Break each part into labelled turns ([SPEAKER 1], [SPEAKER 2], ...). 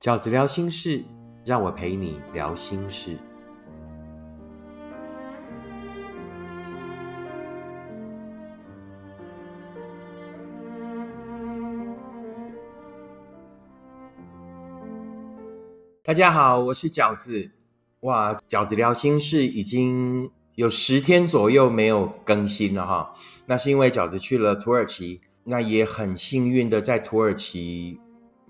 [SPEAKER 1] 饺子聊心事，让我陪你聊心事。大家好，我是饺子。哇，饺子聊心事已经有十天左右没有更新了哈。那是因为饺子去了土耳其，那也很幸运的在土耳其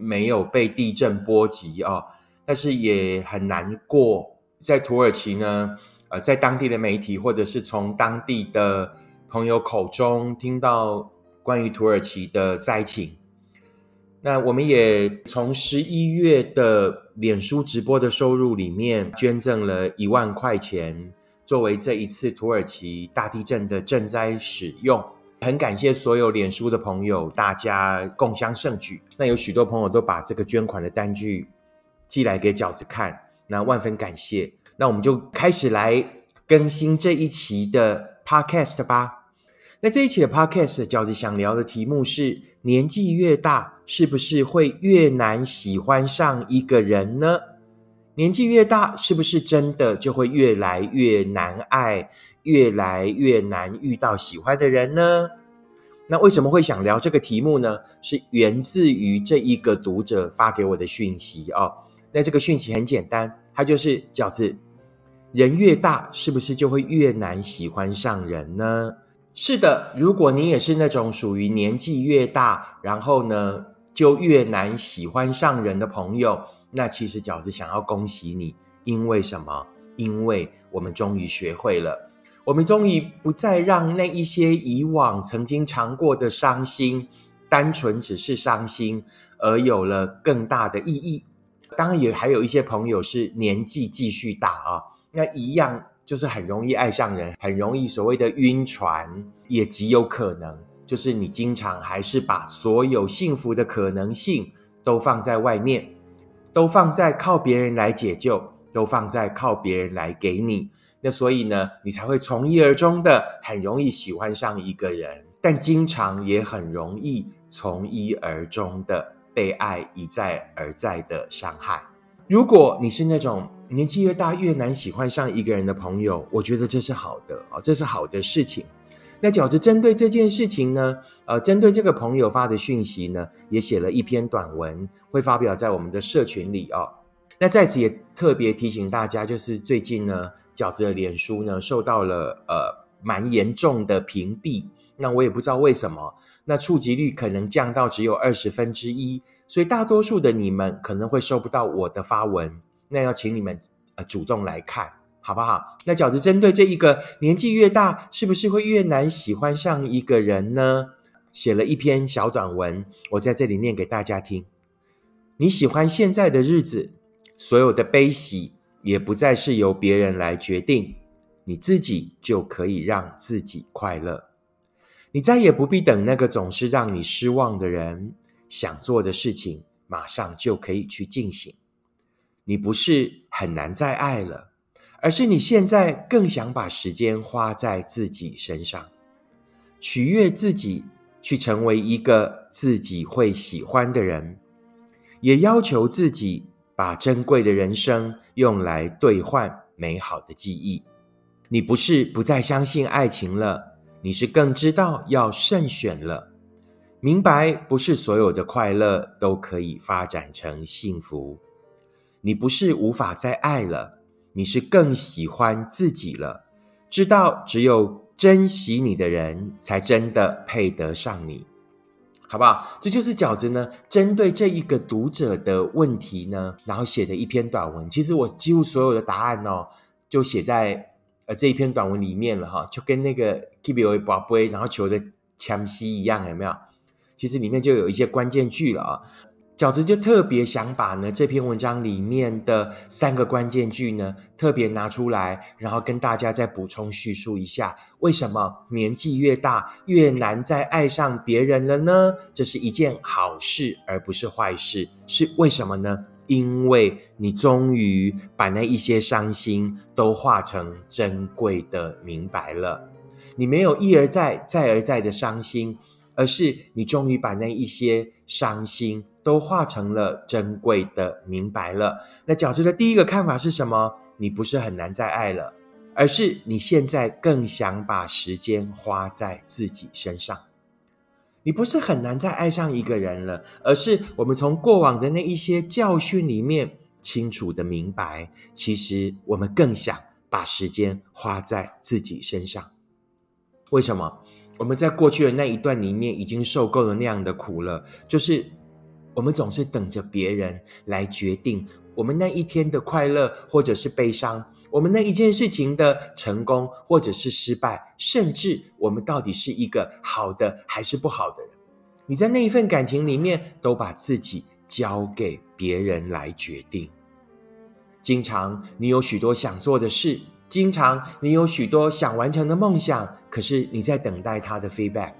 [SPEAKER 1] 没有被地震波及啊。但是也很难过，在土耳其呢，呃，在当地的媒体或者是从当地的朋友口中听到关于土耳其的灾情。那我们也从十一月的脸书直播的收入里面捐赠了一万块钱，作为这一次土耳其大地震的赈灾使用。很感谢所有脸书的朋友，大家共襄盛举。那有许多朋友都把这个捐款的单据寄来给饺子看，那万分感谢。那我们就开始来更新这一期的 Podcast 吧。那这一期的 Podcast，饺子想聊的题目是：年纪越大，是不是会越难喜欢上一个人呢？年纪越大，是不是真的就会越来越难爱，越来越难遇到喜欢的人呢？那为什么会想聊这个题目呢？是源自于这一个读者发给我的讯息哦。那这个讯息很简单，它就是饺子，人越大，是不是就会越难喜欢上人呢？是的，如果你也是那种属于年纪越大，然后呢就越难喜欢上人的朋友，那其实饺子想要恭喜你，因为什么？因为我们终于学会了，我们终于不再让那一些以往曾经尝过的伤心，单纯只是伤心，而有了更大的意义。当然，也还有一些朋友是年纪继续大啊，那一样。就是很容易爱上人，很容易所谓的晕船，也极有可能就是你经常还是把所有幸福的可能性都放在外面，都放在靠别人来解救，都放在靠别人来给你。那所以呢，你才会从一而终的很容易喜欢上一个人，但经常也很容易从一而终的被爱一再而再的伤害。如果你是那种年纪越大越难喜欢上一个人的朋友，我觉得这是好的啊，这是好的事情。那饺子针对这件事情呢，呃，针对这个朋友发的讯息呢，也写了一篇短文，会发表在我们的社群里哦。那在此也特别提醒大家，就是最近呢，饺子的脸书呢受到了呃蛮严重的屏蔽，那我也不知道为什么，那触及率可能降到只有二十分之一。所以大多数的你们可能会收不到我的发文，那要请你们呃主动来看，好不好？那饺子针对这一个年纪越大，是不是会越难喜欢上一个人呢？写了一篇小短文，我在这里念给大家听。你喜欢现在的日子，所有的悲喜也不再是由别人来决定，你自己就可以让自己快乐。你再也不必等那个总是让你失望的人。想做的事情，马上就可以去进行。你不是很难再爱了，而是你现在更想把时间花在自己身上，取悦自己，去成为一个自己会喜欢的人，也要求自己把珍贵的人生用来兑换美好的记忆。你不是不再相信爱情了，你是更知道要慎选了。明白，不是所有的快乐都可以发展成幸福。你不是无法再爱了，你是更喜欢自己了。知道只有珍惜你的人，才真的配得上你，好不好？这就是饺子呢，针对这一个读者的问题呢，然后写的一篇短文。其实我几乎所有的答案哦，就写在呃这一篇短文里面了哈，就跟那个 keep your 宝贝，然后求的强西一样，有没有？其实里面就有一些关键句了啊，饺子就特别想把呢这篇文章里面的三个关键句呢特别拿出来，然后跟大家再补充叙述一下，为什么年纪越大越难再爱上别人了呢？这是一件好事，而不是坏事，是为什么呢？因为你终于把那一些伤心都化成珍贵的明白了，你没有一而再、再而再的伤心。而是你终于把那一些伤心都化成了珍贵的明白了。那饺子的第一个看法是什么？你不是很难再爱了，而是你现在更想把时间花在自己身上。你不是很难再爱上一个人了，而是我们从过往的那一些教训里面清楚的明白，其实我们更想把时间花在自己身上。为什么？我们在过去的那一段里面已经受够了那样的苦了，就是我们总是等着别人来决定我们那一天的快乐或者是悲伤，我们那一件事情的成功或者是失败，甚至我们到底是一个好的还是不好的人。你在那一份感情里面都把自己交给别人来决定，经常你有许多想做的事。经常你有许多想完成的梦想，可是你在等待他的 feedback，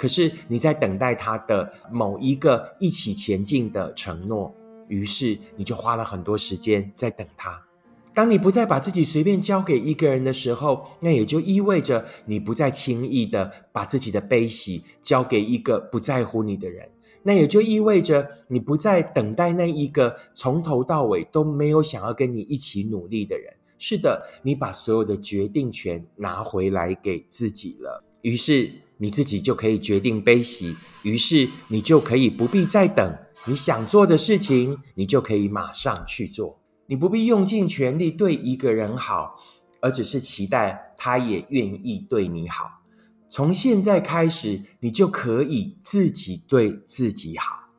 [SPEAKER 1] 可是你在等待他的某一个一起前进的承诺，于是你就花了很多时间在等他。当你不再把自己随便交给一个人的时候，那也就意味着你不再轻易的把自己的悲喜交给一个不在乎你的人，那也就意味着你不再等待那一个从头到尾都没有想要跟你一起努力的人。是的，你把所有的决定权拿回来给自己了，于是你自己就可以决定悲喜，于是你就可以不必再等，你想做的事情，你就可以马上去做，你不必用尽全力对一个人好，而只是期待他也愿意对你好。从现在开始，你就可以自己对自己好。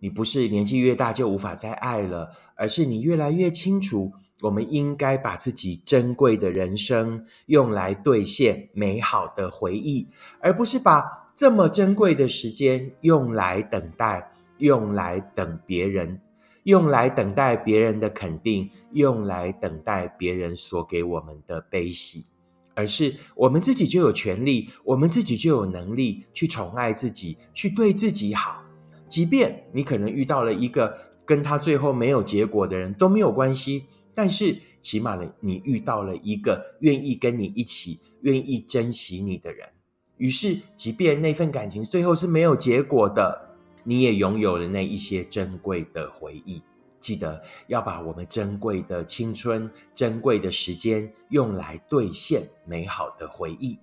[SPEAKER 1] 你不是年纪越大就无法再爱了，而是你越来越清楚。我们应该把自己珍贵的人生用来兑现美好的回忆，而不是把这么珍贵的时间用来等待，用来等别人，用来等待别人的肯定，用来等待别人所给我们的悲喜，而是我们自己就有权利，我们自己就有能力去宠爱自己，去对自己好。即便你可能遇到了一个跟他最后没有结果的人，都没有关系。但是，起码呢，你遇到了一个愿意跟你一起、愿意珍惜你的人。于是，即便那份感情最后是没有结果的，你也拥有了那一些珍贵的回忆。记得要把我们珍贵的青春、珍贵的时间用来兑现美好的回忆。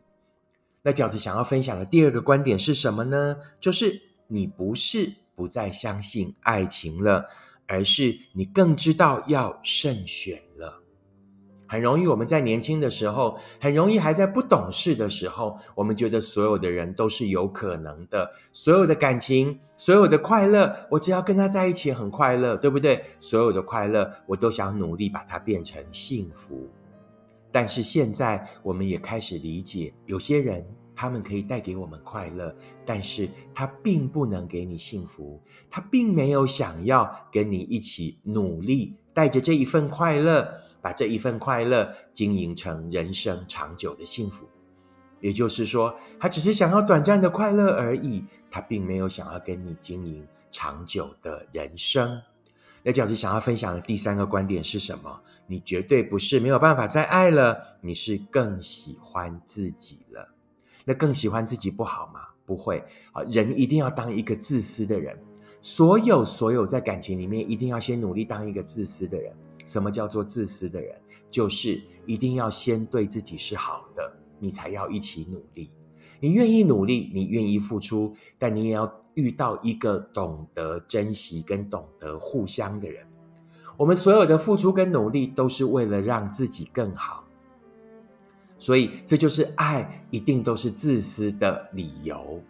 [SPEAKER 1] 那饺子想要分享的第二个观点是什么呢？就是你不是不再相信爱情了。而是你更知道要慎选了。很容易，我们在年轻的时候，很容易还在不懂事的时候，我们觉得所有的人都是有可能的，所有的感情，所有的快乐，我只要跟他在一起很快乐，对不对？所有的快乐，我都想努力把它变成幸福。但是现在，我们也开始理解，有些人。他们可以带给我们快乐，但是他并不能给你幸福。他并没有想要跟你一起努力，带着这一份快乐，把这一份快乐经营成人生长久的幸福。也就是说，他只是想要短暂的快乐而已，他并没有想要跟你经营长久的人生。那饺子想要分享的第三个观点是什么？你绝对不是没有办法再爱了，你是更喜欢自己了。那更喜欢自己不好吗？不会啊！人一定要当一个自私的人。所有所有在感情里面，一定要先努力当一个自私的人。什么叫做自私的人？就是一定要先对自己是好的，你才要一起努力。你愿意努力，你愿意付出，但你也要遇到一个懂得珍惜跟懂得互相的人。我们所有的付出跟努力，都是为了让自己更好。所以，这就是爱一定都是自私的理由。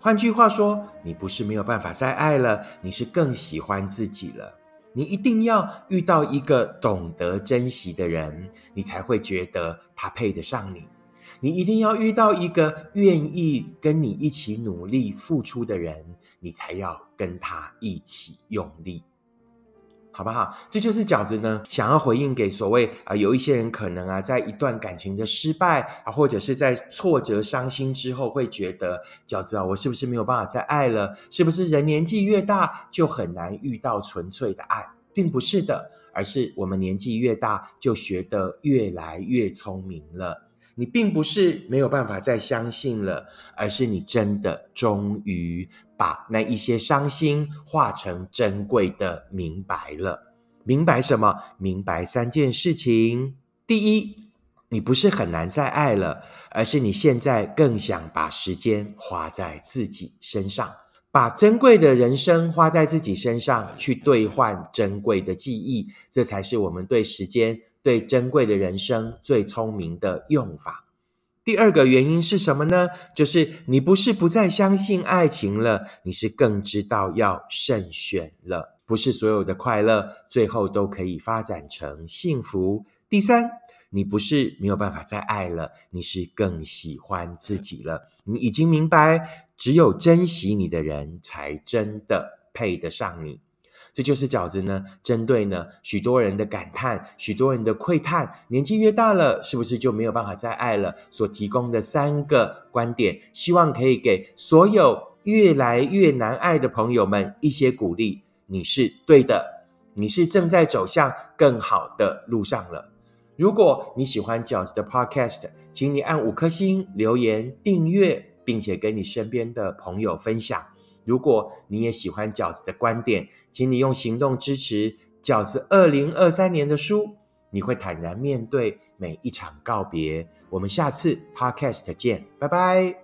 [SPEAKER 1] 换句话说，你不是没有办法再爱了，你是更喜欢自己了。你一定要遇到一个懂得珍惜的人，你才会觉得他配得上你。你一定要遇到一个愿意跟你一起努力付出的人，你才要跟他一起用力。好不好？这就是饺子呢，想要回应给所谓啊，有一些人可能啊，在一段感情的失败啊，或者是在挫折、伤心之后，会觉得饺子啊，我是不是没有办法再爱了？是不是人年纪越大就很难遇到纯粹的爱？并不是的，而是我们年纪越大就学得越来越聪明了。你并不是没有办法再相信了，而是你真的终于把那一些伤心化成珍贵的明白了。明白什么？明白三件事情。第一，你不是很难再爱了，而是你现在更想把时间花在自己身上，把珍贵的人生花在自己身上，去兑换珍贵的记忆。这才是我们对时间。对珍贵的人生最聪明的用法。第二个原因是什么呢？就是你不是不再相信爱情了，你是更知道要慎选了。不是所有的快乐最后都可以发展成幸福。第三，你不是没有办法再爱了，你是更喜欢自己了。你已经明白，只有珍惜你的人才真的配得上你。这就是饺子呢，针对呢许多人的感叹，许多人的窥探，年纪越大了，是不是就没有办法再爱了？所提供的三个观点，希望可以给所有越来越难爱的朋友们一些鼓励。你是对的，你是正在走向更好的路上了。如果你喜欢饺子的 Podcast，请你按五颗星留言订阅，并且跟你身边的朋友分享。如果你也喜欢饺子的观点，请你用行动支持饺子二零二三年的书。你会坦然面对每一场告别。我们下次 Podcast 见，拜拜。